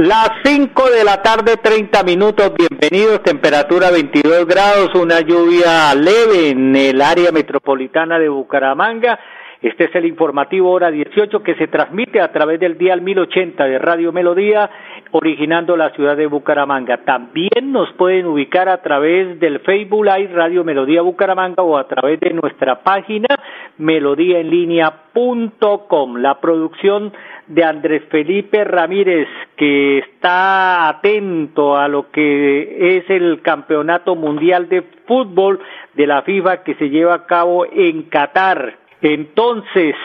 Las 5 de la tarde, 30 minutos. Bienvenidos. Temperatura 22 grados. Una lluvia leve en el área metropolitana de Bucaramanga este es el informativo hora 18 que se transmite a través del dial 1080 de Radio Melodía, originando la ciudad de Bucaramanga. También nos pueden ubicar a través del Facebook Live Radio Melodía Bucaramanga o a través de nuestra página melodíaenlínea.com. La producción de Andrés Felipe Ramírez, que está atento a lo que es el Campeonato Mundial de Fútbol de la FIFA que se lleva a cabo en Qatar. Entonces,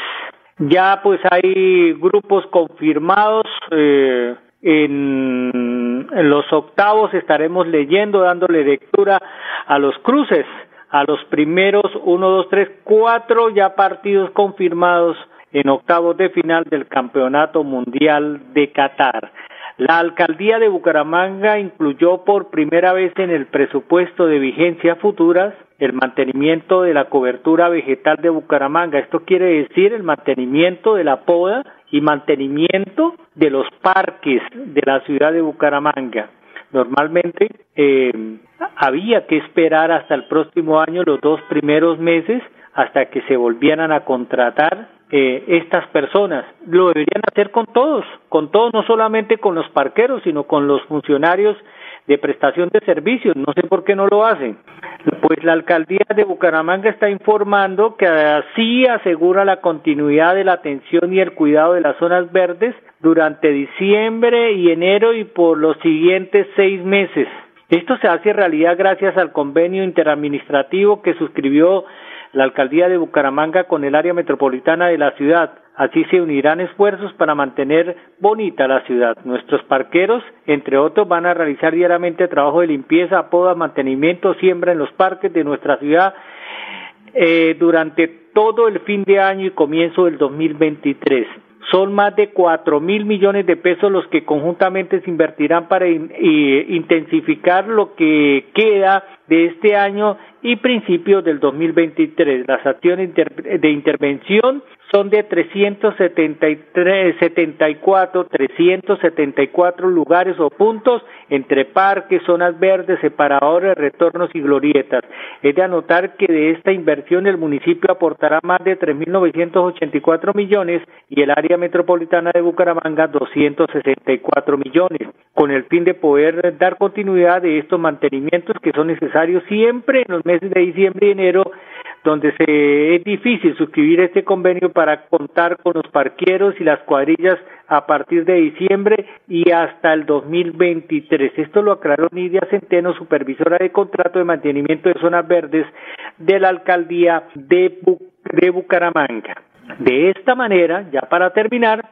ya pues hay grupos confirmados. Eh, en, los octavos estaremos leyendo, dándole lectura a los cruces, a los primeros uno, dos, tres, cuatro ya partidos confirmados en octavos de final del Campeonato Mundial de Qatar. La alcaldía de Bucaramanga incluyó por primera vez en el presupuesto de vigencia futuras el mantenimiento de la cobertura vegetal de Bucaramanga. Esto quiere decir el mantenimiento de la poda y mantenimiento de los parques de la ciudad de Bucaramanga. Normalmente eh, había que esperar hasta el próximo año los dos primeros meses hasta que se volvieran a contratar eh, estas personas. Lo deberían hacer con todos, con todos, no solamente con los parqueros, sino con los funcionarios de prestación de servicios. No sé por qué no lo hacen. Pues la alcaldía de Bucaramanga está informando que así asegura la continuidad de la atención y el cuidado de las zonas verdes durante diciembre y enero y por los siguientes seis meses. Esto se hace realidad gracias al convenio interadministrativo que suscribió la alcaldía de Bucaramanga con el área metropolitana de la ciudad. Así se unirán esfuerzos para mantener bonita la ciudad. Nuestros parqueros, entre otros, van a realizar diariamente trabajo de limpieza, poda, mantenimiento, siembra en los parques de nuestra ciudad eh, durante todo el fin de año y comienzo del 2023. Son más de cuatro mil millones de pesos los que conjuntamente se invertirán para intensificar lo que queda de este año y principios del 2023. Las acciones de intervención son de 373, 74, 374 lugares o puntos entre parques, zonas verdes, separadores, retornos y glorietas. Es de anotar que de esta inversión el municipio aportará más de 3.984 millones y el área metropolitana de Bucaramanga 264 millones, con el fin de poder dar continuidad de estos mantenimientos que son necesarios siempre en los meses de diciembre y enero donde se, es difícil suscribir este convenio para contar con los parqueros y las cuadrillas a partir de diciembre y hasta el 2023. Esto lo aclaró Nidia Centeno, supervisora de contrato de mantenimiento de zonas verdes de la alcaldía de, de Bucaramanga. De esta manera, ya para terminar,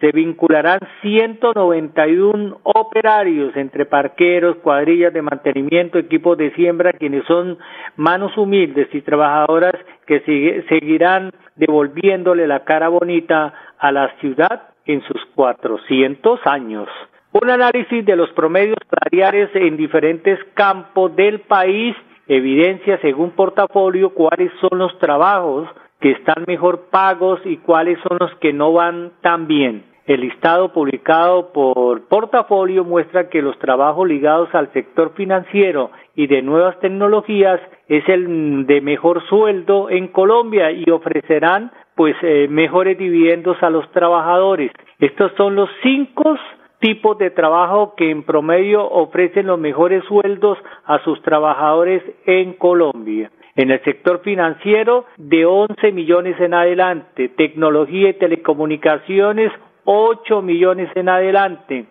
se vincularán 191 operarios entre parqueros, cuadrillas de mantenimiento, equipos de siembra, quienes son manos humildes y trabajadoras que seguirán devolviéndole la cara bonita a la ciudad en sus 400 años. Un análisis de los promedios salariales en diferentes campos del país evidencia según portafolio cuáles son los trabajos que están mejor pagos y cuáles son los que no van tan bien. El listado publicado por Portafolio muestra que los trabajos ligados al sector financiero y de nuevas tecnologías es el de mejor sueldo en Colombia y ofrecerán pues eh, mejores dividendos a los trabajadores. Estos son los cinco tipos de trabajo que en promedio ofrecen los mejores sueldos a sus trabajadores en Colombia. En el sector financiero, de 11 millones en adelante, tecnología y telecomunicaciones, 8 millones en adelante,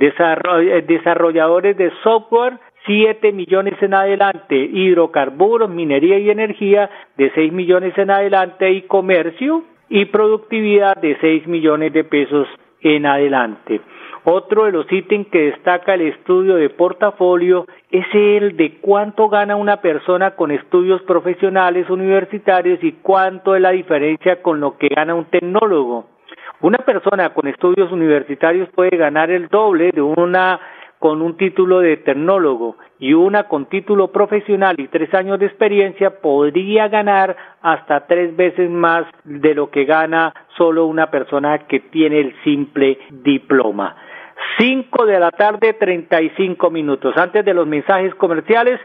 eh, desarrolladores de software, 7 millones en adelante, hidrocarburos, minería y energía, de 6 millones en adelante, y comercio y productividad de 6 millones de pesos en adelante. Otro de los ítems que destaca el estudio de portafolio es el de cuánto gana una persona con estudios profesionales universitarios y cuánto es la diferencia con lo que gana un tecnólogo. Una persona con estudios universitarios puede ganar el doble de una con un título de tecnólogo y una con título profesional y tres años de experiencia podría ganar hasta tres veces más de lo que gana solo una persona que tiene el simple diploma. Cinco de la tarde, treinta y cinco minutos. Antes de los mensajes comerciales,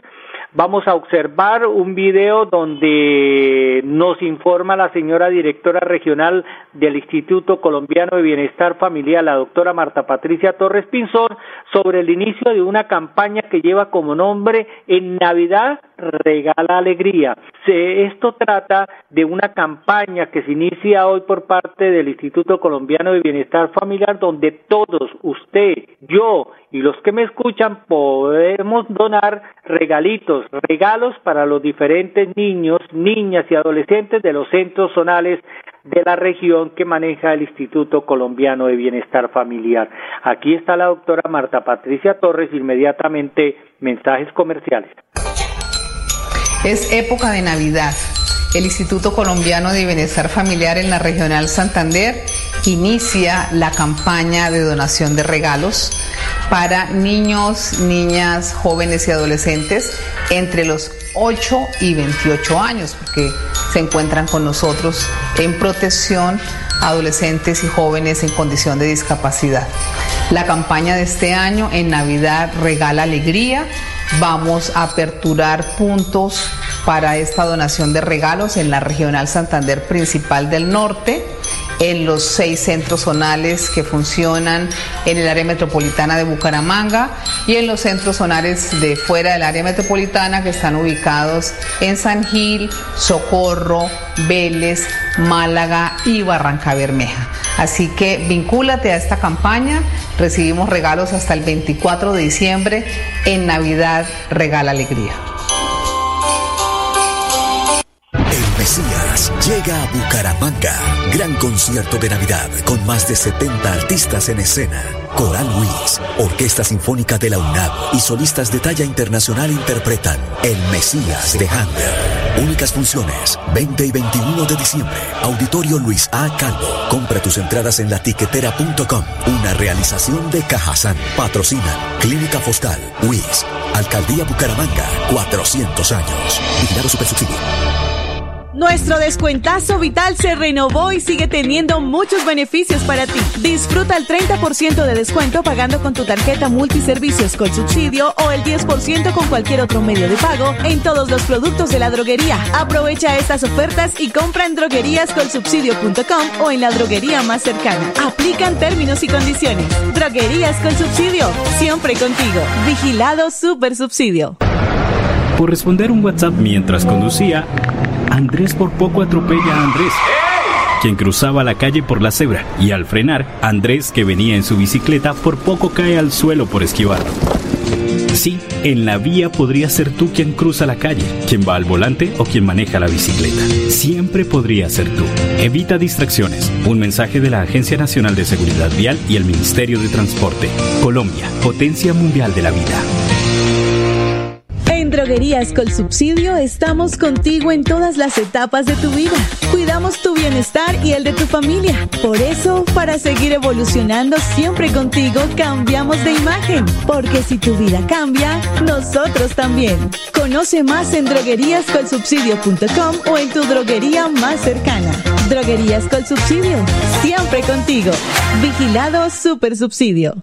vamos a observar un video donde nos informa la señora directora regional del Instituto Colombiano de Bienestar Familiar, la doctora Marta Patricia Torres Pinzón, sobre el inicio de una campaña que lleva como nombre En Navidad regala alegría. esto trata de una campaña que se inicia hoy por parte del Instituto Colombiano de Bienestar Familiar, donde todos, usted, yo y los que me escuchan podemos donar regalitos, regalos para los diferentes niños, niñas y adolescentes de los centros zonales de la región que maneja el Instituto Colombiano de Bienestar Familiar. Aquí está la doctora Marta Patricia Torres, inmediatamente mensajes comerciales. Es época de Navidad. El Instituto Colombiano de Bienestar Familiar en la Regional Santander inicia la campaña de donación de regalos para niños, niñas, jóvenes y adolescentes entre los 8 y 28 años, porque se encuentran con nosotros en protección adolescentes y jóvenes en condición de discapacidad. La campaña de este año en Navidad regala alegría Vamos a aperturar puntos para esta donación de regalos en la Regional Santander Principal del Norte en los seis centros zonales que funcionan en el área metropolitana de Bucaramanga y en los centros zonales de fuera del área metropolitana que están ubicados en San Gil, Socorro, Vélez, Málaga y Barranca Bermeja. Así que vincúlate a esta campaña, recibimos regalos hasta el 24 de diciembre, en Navidad regala alegría. Mesías llega a Bucaramanga. Gran concierto de Navidad con más de 70 artistas en escena. Coral Luis, Orquesta Sinfónica de la UNAM y solistas de talla internacional interpretan El Mesías de Handel. Únicas funciones, 20 y 21 de diciembre. Auditorio Luis A. Calvo. Compra tus entradas en latiquetera.com. Una realización de Cajazán. Patrocina Clínica Fostal, WIS, Alcaldía Bucaramanga, 400 años. Vigilado Supersubsidio. Nuestro descuentazo vital se renovó y sigue teniendo muchos beneficios para ti. Disfruta el 30% de descuento pagando con tu tarjeta multiservicios con subsidio o el 10% con cualquier otro medio de pago en todos los productos de la droguería. Aprovecha estas ofertas y compra en drogueríascolsubsidio.com o en la droguería más cercana. Aplican términos y condiciones. Droguerías con subsidio, siempre contigo. Vigilado Super Subsidio. Por responder un WhatsApp mientras conducía, Andrés por poco atropella a Andrés, quien cruzaba la calle por la cebra, y al frenar, Andrés, que venía en su bicicleta, por poco cae al suelo por esquivarlo. Sí, en la vía podría ser tú quien cruza la calle, quien va al volante o quien maneja la bicicleta. Siempre podría ser tú. Evita distracciones. Un mensaje de la Agencia Nacional de Seguridad Vial y el Ministerio de Transporte. Colombia, potencia mundial de la vida. Droguerías con Subsidio estamos contigo en todas las etapas de tu vida. Cuidamos tu bienestar y el de tu familia. Por eso, para seguir evolucionando siempre contigo, cambiamos de imagen. Porque si tu vida cambia, nosotros también. Conoce más en drogueríascolsubsidio.com o en tu droguería más cercana. Droguerías con Subsidio, siempre contigo. Vigilado Super Subsidio.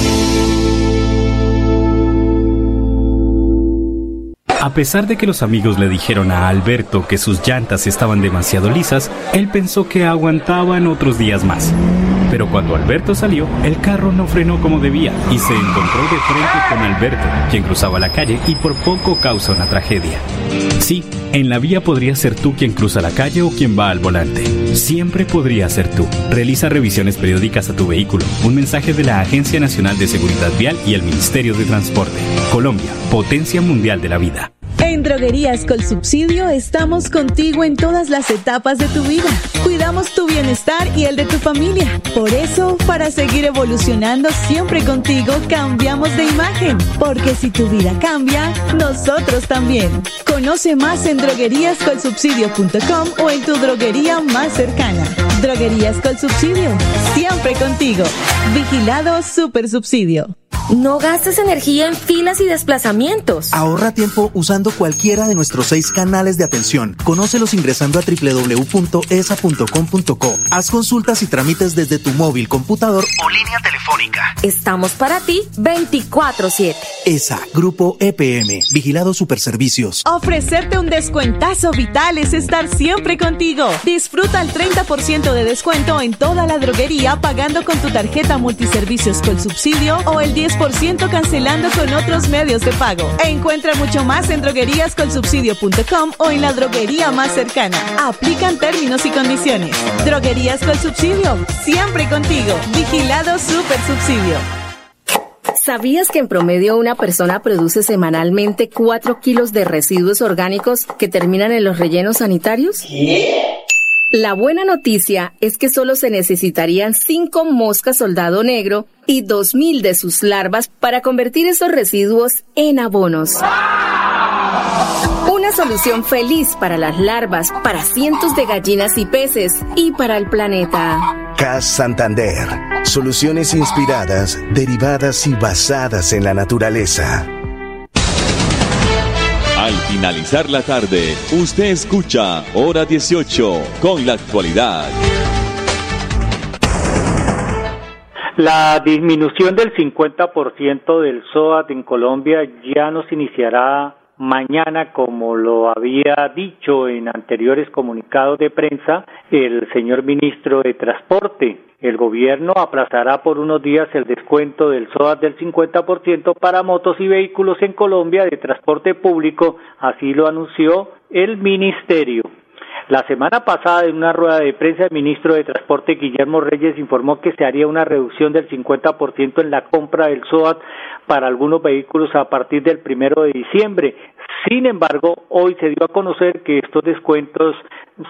A pesar de que los amigos le dijeron a Alberto que sus llantas estaban demasiado lisas, él pensó que aguantaban otros días más. Pero cuando Alberto salió, el carro no frenó como debía y se encontró de frente con Alberto, quien cruzaba la calle y por poco causa una tragedia. Sí, en la vía podría ser tú quien cruza la calle o quien va al volante. Siempre podría ser tú. Realiza revisiones periódicas a tu vehículo. Un mensaje de la Agencia Nacional de Seguridad Vial y el Ministerio de Transporte. Colombia, potencia mundial de la vida. En Droguerías con Subsidio estamos contigo en todas las etapas de tu vida. Cuidamos tu bienestar y el de tu familia. Por eso, para seguir evolucionando siempre contigo, cambiamos de imagen. Porque si tu vida cambia, nosotros también. Conoce más en drogueríascolsubsidio.com o en tu droguería más cercana. Droguerías con Subsidio, siempre contigo. Vigilado Super Subsidio. No gastes energía en filas y desplazamientos. Ahorra tiempo usando cualquiera de nuestros seis canales de atención. Conócelos ingresando a www.esa.com.co. Haz consultas y trámites desde tu móvil, computador o línea telefónica. Estamos para ti 24-7. ESA, Grupo EPM, Vigilado Superservicios. Ofrecerte un descuentazo vital es estar siempre contigo. Disfruta el 30% de descuento en toda la droguería pagando con tu tarjeta multiservicios con subsidio o el 10% cancelando con otros medios de pago. Encuentra mucho más en drogueríascolsubsidio.com o en la droguería más cercana. Aplican términos y condiciones. Droguerías con subsidio, siempre contigo. Vigilado Super Subsidio. ¿Sabías que en promedio una persona produce semanalmente 4 kilos de residuos orgánicos que terminan en los rellenos sanitarios? La buena noticia es que solo se necesitarían 5 moscas soldado negro y 2.000 de sus larvas para convertir esos residuos en abonos. Una solución feliz para las larvas, para cientos de gallinas y peces y para el planeta. CAS Santander. Soluciones inspiradas, derivadas y basadas en la naturaleza. Al finalizar la tarde, usted escucha Hora 18 con la actualidad. La disminución del 50% del SOAT en Colombia ya no se iniciará mañana, como lo había dicho en anteriores comunicados de prensa el señor ministro de Transporte. El gobierno aplazará por unos días el descuento del SOAT del 50% para motos y vehículos en Colombia de transporte público, así lo anunció el ministerio. La semana pasada, en una rueda de prensa, el ministro de Transporte, Guillermo Reyes, informó que se haría una reducción del 50% en la compra del SOAT para algunos vehículos a partir del primero de diciembre. Sin embargo, hoy se dio a conocer que estos descuentos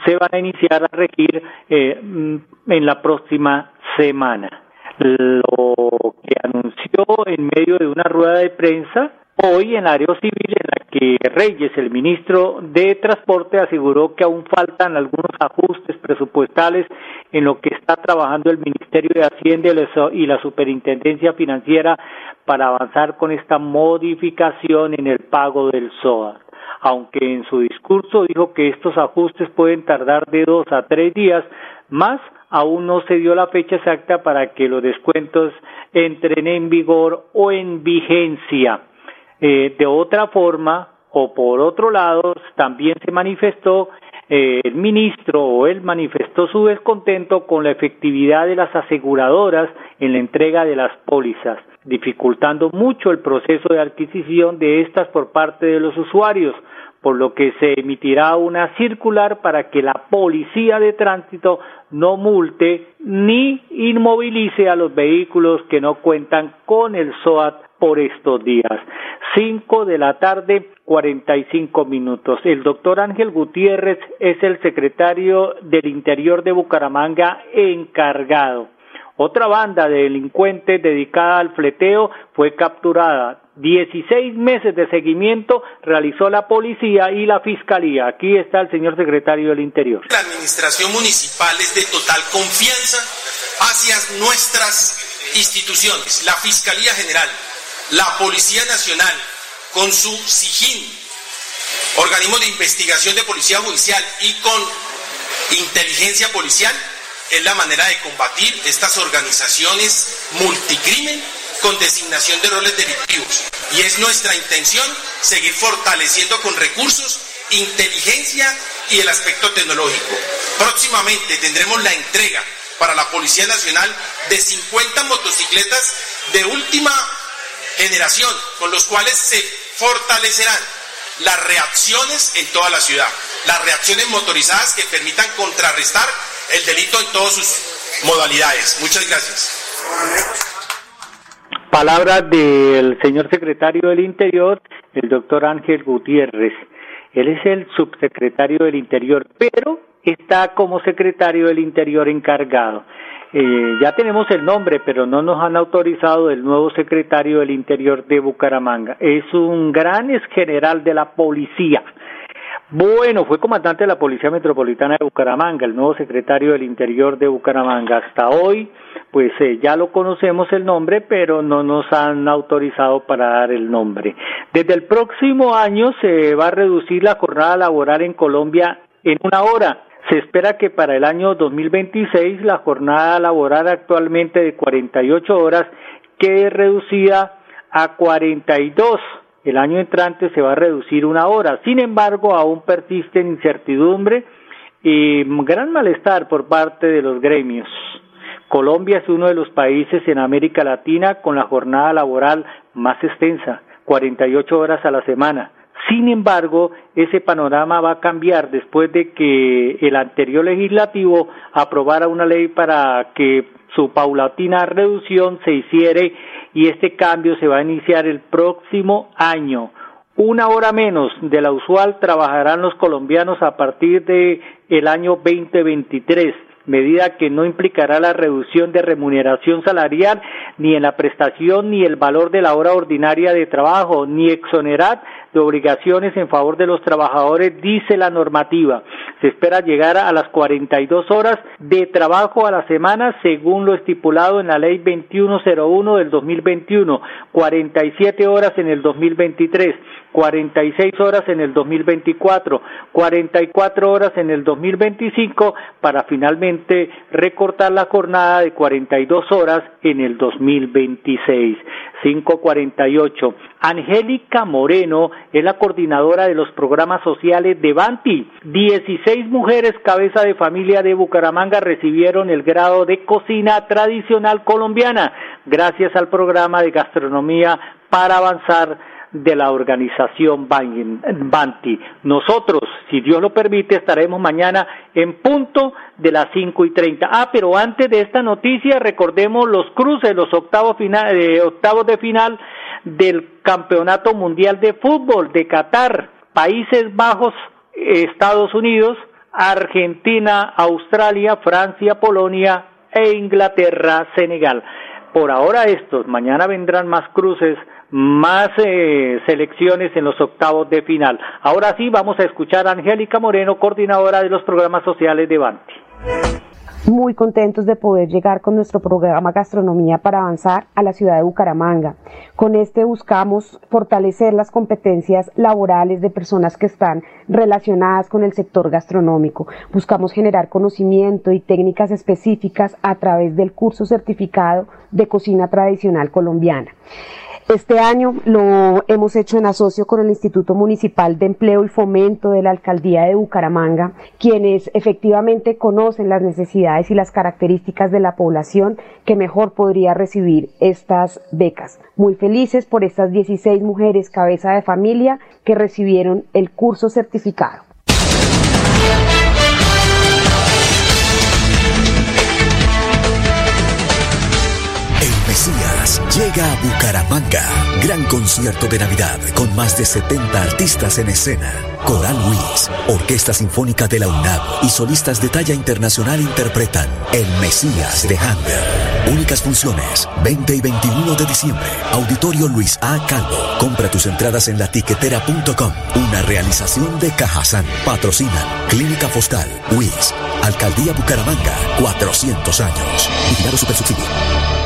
se van a iniciar a regir eh, en la próxima semana. Lo que anunció en medio de una rueda de prensa hoy en área civil en la que Reyes, el ministro de Transporte, aseguró que aún faltan algunos ajustes presupuestales en lo que está trabajando el Ministerio de Hacienda y la Superintendencia Financiera para avanzar con esta modificación en el pago del SOA. Aunque en su discurso dijo que estos ajustes pueden tardar de dos a tres días más, aún no se dio la fecha exacta para que los descuentos entren en vigor o en vigencia. Eh, de otra forma, o por otro lado, también se manifestó eh, el ministro o él manifestó su descontento con la efectividad de las aseguradoras en la entrega de las pólizas, dificultando mucho el proceso de adquisición de estas por parte de los usuarios, por lo que se emitirá una circular para que la policía de tránsito no multe ni inmovilice a los vehículos que no cuentan con el SOAT por estos días. Cinco de la tarde, cuarenta y cinco minutos. El doctor Ángel Gutiérrez es el secretario del Interior de Bucaramanga encargado. Otra banda de delincuentes dedicada al fleteo fue capturada. Dieciséis meses de seguimiento realizó la policía y la fiscalía. Aquí está el señor secretario del Interior. La administración municipal es de total confianza hacia nuestras instituciones, la Fiscalía General, la Policía Nacional, con su SIGIN, organismo de investigación de policía judicial y con inteligencia policial, es la manera de combatir estas organizaciones multicrimen con designación de roles delictivos. Y es nuestra intención seguir fortaleciendo con recursos, inteligencia y el aspecto tecnológico. Próximamente tendremos la entrega para la Policía Nacional de 50 motocicletas de última generación, con los cuales se fortalecerán las reacciones en toda la ciudad, las reacciones motorizadas que permitan contrarrestar el delito en todas sus modalidades. Muchas gracias. Palabras del señor secretario del Interior, el doctor Ángel Gutiérrez. Él es el subsecretario del Interior, pero está como secretario del Interior encargado. Eh, ya tenemos el nombre, pero no nos han autorizado el nuevo secretario del Interior de Bucaramanga. Es un gran ex general de la policía. Bueno, fue comandante de la Policía Metropolitana de Bucaramanga, el nuevo secretario del Interior de Bucaramanga. Hasta hoy, pues eh, ya lo conocemos el nombre, pero no nos han autorizado para dar el nombre. Desde el próximo año se va a reducir la jornada laboral en Colombia en una hora se espera que para el año 2026 la jornada laboral actualmente de 48 horas quede reducida a 42. El año entrante se va a reducir una hora. Sin embargo, aún persiste incertidumbre y gran malestar por parte de los gremios. Colombia es uno de los países en América Latina con la jornada laboral más extensa, 48 horas a la semana. Sin embargo, ese panorama va a cambiar después de que el anterior legislativo aprobara una ley para que su paulatina reducción se hiciera y este cambio se va a iniciar el próximo año. Una hora menos de la usual trabajarán los colombianos a partir de el año 2023 medida que no implicará la reducción de remuneración salarial ni en la prestación ni el valor de la hora ordinaria de trabajo, ni exonerar de obligaciones en favor de los trabajadores, dice la normativa. Se espera llegar a las 42 horas de trabajo a la semana según lo estipulado en la ley 2101 del 2021, 47 horas en el 2023. 46 horas en el 2024, 44 horas en el 2025 para finalmente recortar la jornada de 42 horas en el 2026. 548. Angélica Moreno es la coordinadora de los programas sociales de Banti. 16 mujeres cabeza de familia de Bucaramanga recibieron el grado de cocina tradicional colombiana gracias al programa de gastronomía para avanzar de la organización Banti. Nosotros, si Dios lo permite, estaremos mañana en punto de las cinco y treinta. Ah, pero antes de esta noticia, recordemos los cruces, los octavos, final, eh, octavos de final del Campeonato Mundial de Fútbol de Qatar, Países Bajos, Estados Unidos, Argentina, Australia, Francia, Polonia e Inglaterra, Senegal. Por ahora estos, mañana vendrán más cruces más eh, selecciones en los octavos de final. Ahora sí, vamos a escuchar a Angélica Moreno, coordinadora de los programas sociales de Banti. Muy contentos de poder llegar con nuestro programa Gastronomía para avanzar a la ciudad de Bucaramanga. Con este buscamos fortalecer las competencias laborales de personas que están relacionadas con el sector gastronómico. Buscamos generar conocimiento y técnicas específicas a través del curso certificado de cocina tradicional colombiana. Este año lo hemos hecho en asocio con el Instituto Municipal de Empleo y Fomento de la Alcaldía de Bucaramanga, quienes efectivamente conocen las necesidades y las características de la población que mejor podría recibir estas becas. Muy felices por estas 16 mujeres cabeza de familia que recibieron el curso certificado. Mesías llega a Bucaramanga. Gran concierto de Navidad con más de 70 artistas en escena. Coral Luis, Orquesta Sinfónica de la UNAM y solistas de talla internacional interpretan El Mesías de Handel. Únicas funciones, 20 y 21 de diciembre. Auditorio Luis A. Calvo. Compra tus entradas en latiquetera.com. Una realización de Cajazán. Patrocinan Clínica Fostal, WIS, Alcaldía Bucaramanga, 400 años. Vigilado Supersubsidio.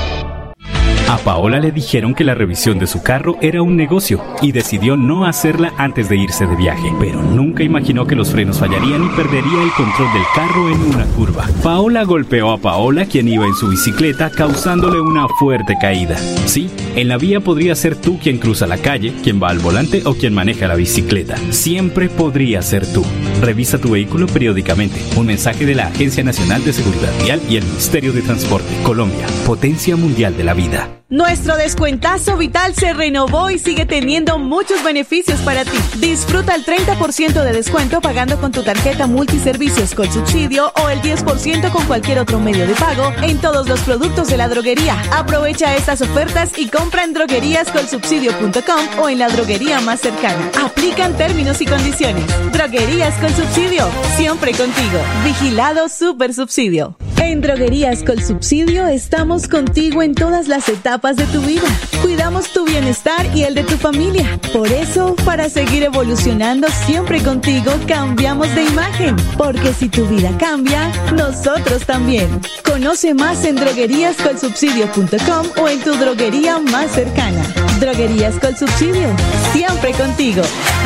A Paola le dijeron que la revisión de su carro era un negocio y decidió no hacerla antes de irse de viaje, pero nunca imaginó que los frenos fallarían y perdería el control del carro en una curva. Paola golpeó a Paola, quien iba en su bicicleta, causándole una fuerte caída. Sí, en la vía podría ser tú quien cruza la calle, quien va al volante o quien maneja la bicicleta. Siempre podría ser tú. Revisa tu vehículo periódicamente. Un mensaje de la Agencia Nacional de Seguridad Vial y el Ministerio de Transporte. Colombia, potencia mundial de la vida. Nuestro descuentazo vital se renovó y sigue teniendo muchos beneficios para ti. Disfruta el 30% de descuento pagando con tu tarjeta multiservicios con subsidio o el 10% con cualquier otro medio de pago en todos los productos de la droguería. Aprovecha estas ofertas y compra en drogueríascolsubsidio.com o en la droguería más cercana. Aplican términos y condiciones. Droguerías con subsidio, siempre contigo. Vigilado Super Subsidio. En Droguerías con Subsidio estamos contigo en todas las etapas de tu vida. Cuidamos tu bienestar y el de tu familia. Por eso, para seguir evolucionando siempre contigo, cambiamos de imagen. Porque si tu vida cambia, nosotros también. Conoce más en drogueríascolsubsidio.com o en tu droguería más cercana. Droguerías con Subsidio, siempre contigo.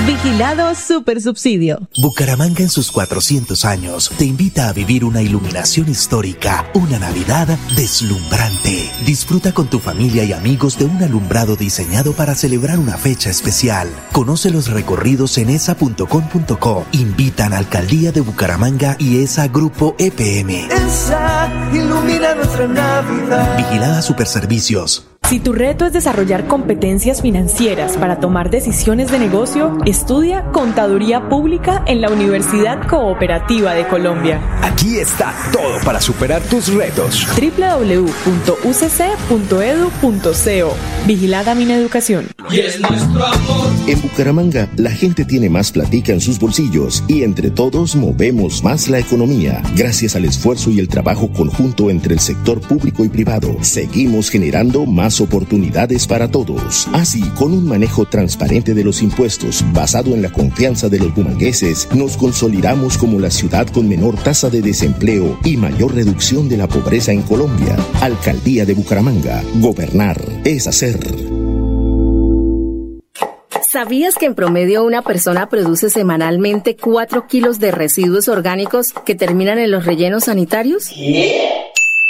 Vigilado Super Subsidio. Bucaramanga en sus 400 años te invita a vivir una iluminación histórica, una Navidad deslumbrante. Disfruta con tu familia y amigos de un alumbrado diseñado para celebrar una fecha especial. Conoce los recorridos en esa.com.co. Invitan a Alcaldía de Bucaramanga y ESA Grupo EPM. ESA ilumina nuestra Navidad. Vigilada Superservicios. Si tu reto es desarrollar competencias financieras para tomar decisiones de negocio, estudia Contaduría Pública en la Universidad Cooperativa de Colombia. Aquí está todo para superar tus retos. www.ucc.edu.co Vigilada Mineducación. Y es nuestro amor. En Bucaramanga, la gente tiene más platica en sus bolsillos y entre todos movemos más la economía. Gracias al esfuerzo y el trabajo conjunto entre el sector público y privado, seguimos generando más oportunidades para todos. Así, con un manejo transparente de los impuestos basado en la confianza de los bumangueses, nos consolidamos como la ciudad con menor tasa de desempleo y mayor reducción de la pobreza en Colombia. Alcaldía de Bucaramanga. Gobernar es hacer. ¿Sabías que en promedio una persona produce semanalmente 4 kilos de residuos orgánicos que terminan en los rellenos sanitarios?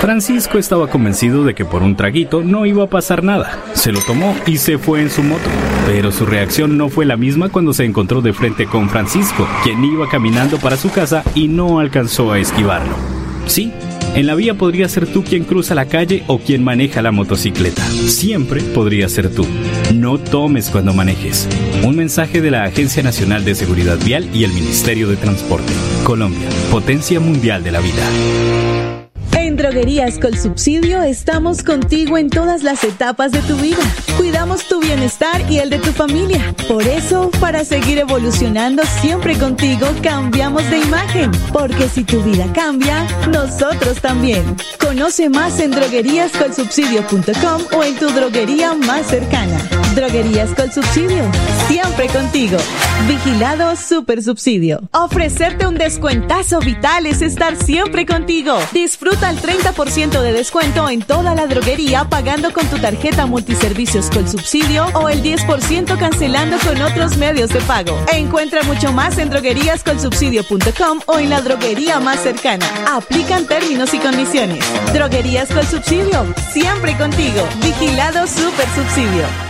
Francisco estaba convencido de que por un traguito no iba a pasar nada. Se lo tomó y se fue en su moto. Pero su reacción no fue la misma cuando se encontró de frente con Francisco, quien iba caminando para su casa y no alcanzó a esquivarlo. Sí, en la vía podría ser tú quien cruza la calle o quien maneja la motocicleta. Siempre podría ser tú. No tomes cuando manejes. Un mensaje de la Agencia Nacional de Seguridad Vial y el Ministerio de Transporte. Colombia, potencia mundial de la vida. Droguerías con Subsidio estamos contigo en todas las etapas de tu vida. Cuidamos tu bienestar y el de tu familia. Por eso, para seguir evolucionando siempre contigo, cambiamos de imagen. Porque si tu vida cambia, nosotros también. Conoce más en drogueríascolsubsidio.com o en tu droguería más cercana. Droguerías con subsidio. Siempre contigo. Vigilado Super Subsidio. Ofrecerte un descuentazo vital es estar siempre contigo. Disfruta el 30% de descuento en toda la droguería pagando con tu tarjeta multiservicios con subsidio o el 10% cancelando con otros medios de pago. Encuentra mucho más en drogueríascolsubsidio.com o en la droguería más cercana. Aplican términos y condiciones. Droguerías con subsidio. Siempre contigo. Vigilado Super Subsidio.